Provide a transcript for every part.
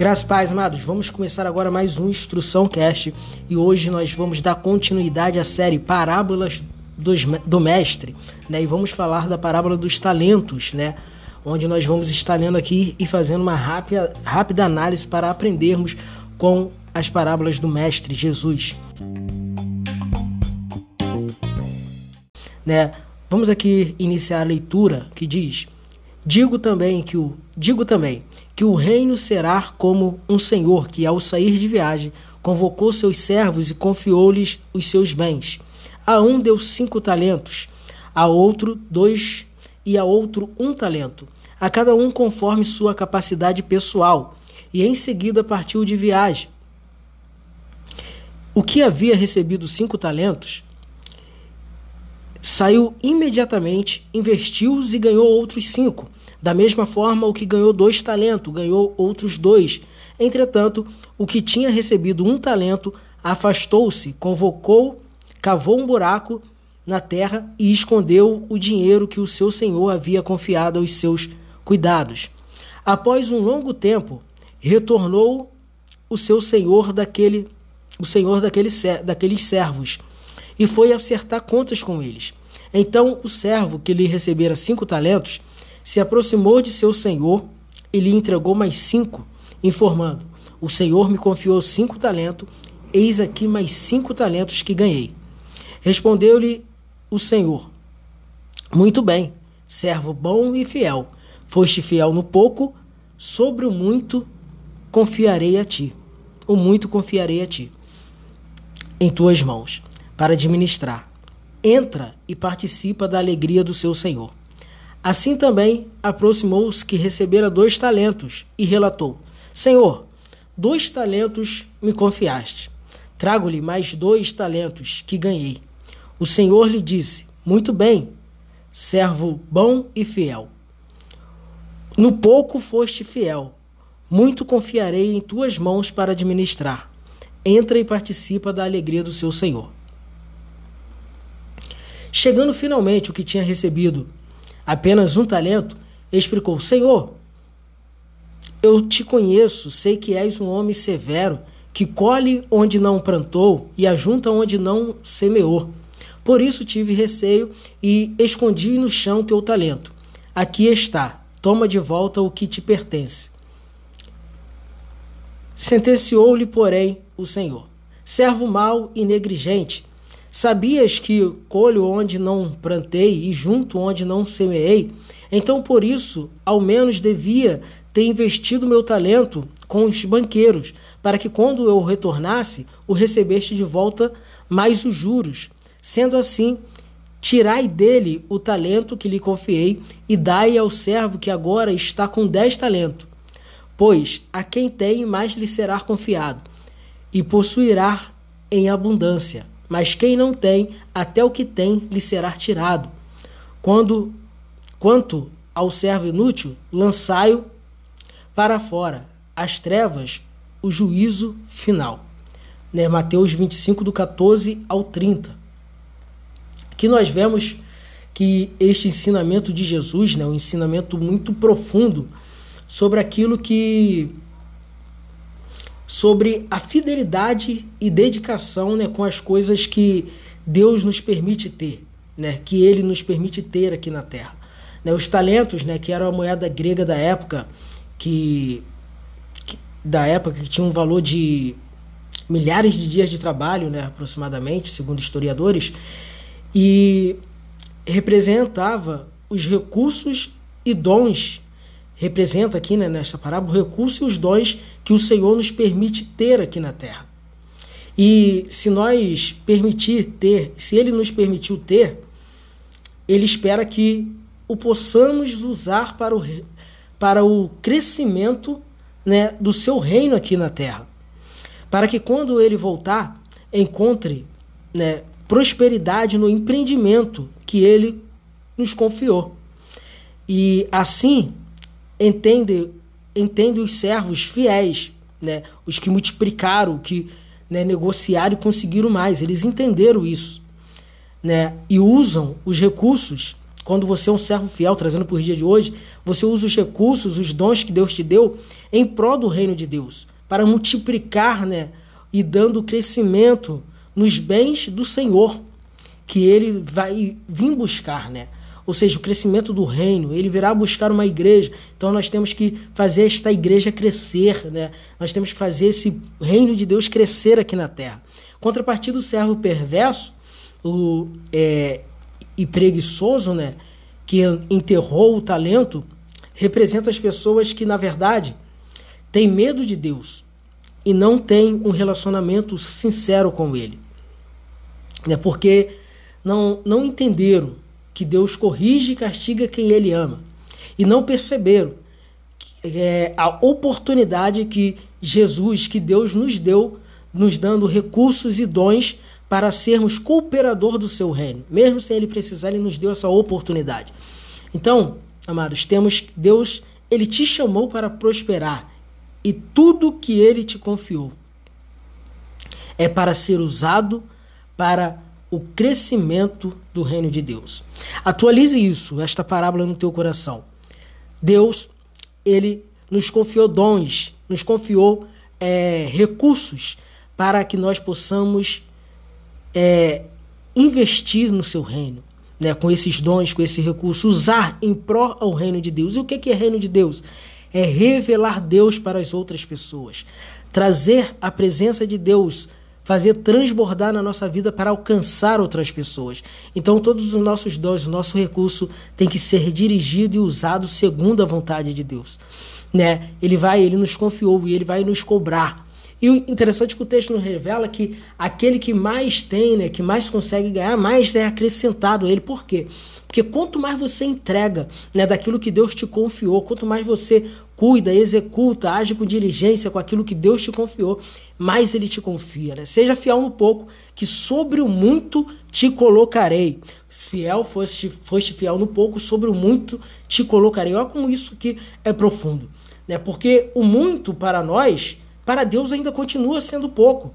Graças pais, amados, vamos começar agora mais um Instrução Cast e hoje nós vamos dar continuidade à série Parábolas do Mestre, né? E vamos falar da parábola dos talentos, né? Onde nós vamos estar lendo aqui e fazendo uma rápida, rápida análise para aprendermos com as parábolas do Mestre Jesus. Né? Vamos aqui iniciar a leitura que diz: Digo também que o digo também que o reino será como um senhor que, ao sair de viagem, convocou seus servos e confiou-lhes os seus bens. A um deu cinco talentos, a outro dois e a outro um talento, a cada um conforme sua capacidade pessoal, e em seguida partiu de viagem. O que havia recebido cinco talentos saiu imediatamente, investiu-os e ganhou outros cinco. Da mesma forma, o que ganhou dois talentos ganhou outros dois. Entretanto, o que tinha recebido um talento afastou-se, convocou, cavou um buraco na terra e escondeu o dinheiro que o seu senhor havia confiado aos seus cuidados. Após um longo tempo, retornou o seu senhor daquele o senhor daquele, daqueles servos e foi acertar contas com eles. Então o servo que lhe recebera cinco talentos se aproximou de seu senhor e lhe entregou mais cinco, informando: O senhor me confiou cinco talentos, eis aqui mais cinco talentos que ganhei. Respondeu-lhe o senhor: Muito bem, servo bom e fiel. Foste fiel no pouco, sobre o muito confiarei a ti. O muito confiarei a ti. Em tuas mãos, para administrar. Entra e participa da alegria do seu senhor. Assim também aproximou-se que recebera dois talentos e relatou: Senhor, dois talentos me confiaste. Trago-lhe mais dois talentos que ganhei. O Senhor lhe disse: Muito bem, servo bom e fiel. No pouco foste fiel, muito confiarei em tuas mãos para administrar. Entra e participa da alegria do seu Senhor. Chegando finalmente o que tinha recebido apenas um talento, explicou: Senhor, eu te conheço, sei que és um homem severo, que colhe onde não plantou e ajunta onde não semeou. Por isso tive receio e escondi no chão teu talento. Aqui está, toma de volta o que te pertence. Sentenciou-lhe, porém, o Senhor: Servo mau e negligente, Sabias que colho onde não plantei e junto onde não semeei? Então, por isso, ao menos devia ter investido meu talento com os banqueiros, para que quando eu retornasse, o recebeste de volta mais os juros. Sendo assim, tirai dele o talento que lhe confiei e dai ao servo que agora está com dez talentos. Pois a quem tem, mais lhe será confiado, e possuirá em abundância mas quem não tem, até o que tem lhe será tirado. Quando quanto ao servo inútil, lançai-o para fora, as trevas, o juízo final. Né? Mateus 25, do 14 ao 30. Aqui nós vemos que este ensinamento de Jesus, né, um ensinamento muito profundo sobre aquilo que sobre a fidelidade e dedicação né, com as coisas que Deus nos permite ter, né, que Ele nos permite ter aqui na Terra. Né, os talentos, né, que era a moeda grega da época, que, que, da época que tinha um valor de milhares de dias de trabalho, né, aproximadamente, segundo historiadores, e representava os recursos e dons representa aqui né, nesta parábola o recurso e os dons que o Senhor nos permite ter aqui na terra. E se nós permitir ter, se Ele nos permitiu ter, Ele espera que o possamos usar para o, para o crescimento né, do seu reino aqui na terra. Para que quando Ele voltar, encontre né, prosperidade no empreendimento que Ele nos confiou. E assim entende, entende os servos fiéis, né? os que multiplicaram, que né, negociaram e conseguiram mais. Eles entenderam isso né? e usam os recursos quando você é um servo fiel, trazendo para o dia de hoje, você usa os recursos, os dons que Deus te deu em prol do reino de Deus, para multiplicar, né? E dando crescimento nos bens do Senhor, que ele vai vir buscar, né? Ou seja, o crescimento do reino, ele virá buscar uma igreja. Então nós temos que fazer esta igreja crescer, né? Nós temos que fazer esse reino de Deus crescer aqui na terra. Contrapartida do servo perverso, o, é, e preguiçoso, né, que enterrou o talento, representa as pessoas que, na verdade, têm medo de Deus e não têm um relacionamento sincero com Ele. Né, porque não, não entenderam que Deus corrige e castiga quem Ele ama. E não perceberam é, a oportunidade que Jesus, que Deus nos deu, nos dando recursos e dons para sermos cooperador do seu reino. Mesmo sem ele precisar, ele nos deu essa oportunidade. Então, amados, temos Deus, ele te chamou para prosperar e tudo que ele te confiou é para ser usado para o crescimento do reino de Deus. Atualize isso, esta parábola no teu coração. Deus, ele nos confiou dons, nos confiou é, recursos para que nós possamos é, investir no seu reino, né, com esses dons, com esse recurso, usar em pró ao reino de Deus. E o que é reino de Deus? É revelar Deus para as outras pessoas, trazer a presença de Deus, fazer transbordar na nossa vida para alcançar outras pessoas. Então, todos os nossos dons, o nosso recurso tem que ser dirigido e usado segundo a vontade de Deus. Né? Ele vai, ele nos confiou e ele vai nos cobrar. E o interessante é que o texto nos revela que aquele que mais tem, né, que mais consegue ganhar, mais é acrescentado a ele. Por quê? Porque quanto mais você entrega né, daquilo que Deus te confiou, quanto mais você cuida, executa, age com diligência com aquilo que Deus te confiou, mais Ele te confia. Né? Seja fiel no pouco, que sobre o muito te colocarei. Fiel, foste, foste fiel no pouco, sobre o muito te colocarei. Olha como isso aqui é profundo. Né? Porque o muito para nós para Deus ainda continua sendo pouco.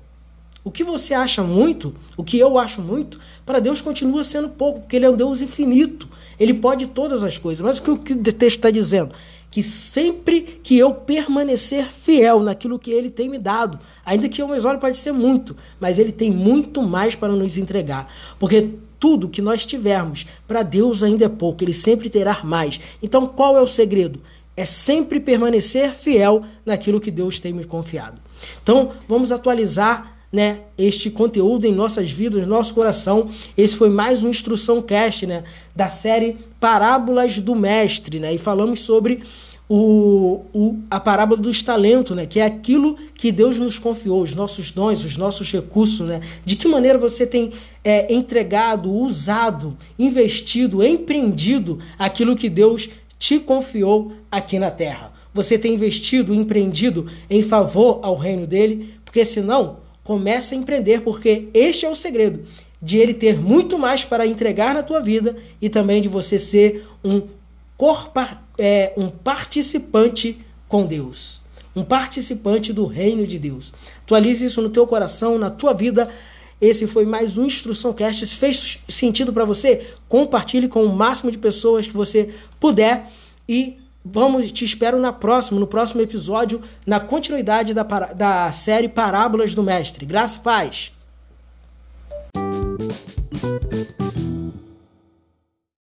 O que você acha muito, o que eu acho muito, para Deus continua sendo pouco, porque Ele é um Deus infinito. Ele pode todas as coisas. Mas o que o texto está dizendo? Que sempre que eu permanecer fiel naquilo que Ele tem me dado, ainda que o meu olhos pode ser muito, mas Ele tem muito mais para nos entregar. Porque tudo que nós tivermos, para Deus ainda é pouco, Ele sempre terá mais. Então qual é o segredo? É sempre permanecer fiel naquilo que Deus tem me confiado. Então, vamos atualizar né, este conteúdo em nossas vidas, no nosso coração. Esse foi mais um Instrução Cast né, da série Parábolas do Mestre. Né, e falamos sobre o, o, a parábola dos talentos, né, que é aquilo que Deus nos confiou, os nossos dons, os nossos recursos. Né, de que maneira você tem é, entregado, usado, investido, empreendido aquilo que Deus te confiou aqui na terra. Você tem investido, empreendido em favor ao reino dele, porque senão, comece a empreender, porque este é o segredo de ele ter muito mais para entregar na tua vida e também de você ser um, corpa, é, um participante com Deus. Um participante do reino de Deus. Atualize isso no teu coração, na tua vida. Esse foi mais um Instrução Cast. Se fez sentido para você, compartilhe com o máximo de pessoas que você puder e vamos te espero na próxima, no próximo episódio, na continuidade da, da série Parábolas do Mestre. Graça e paz.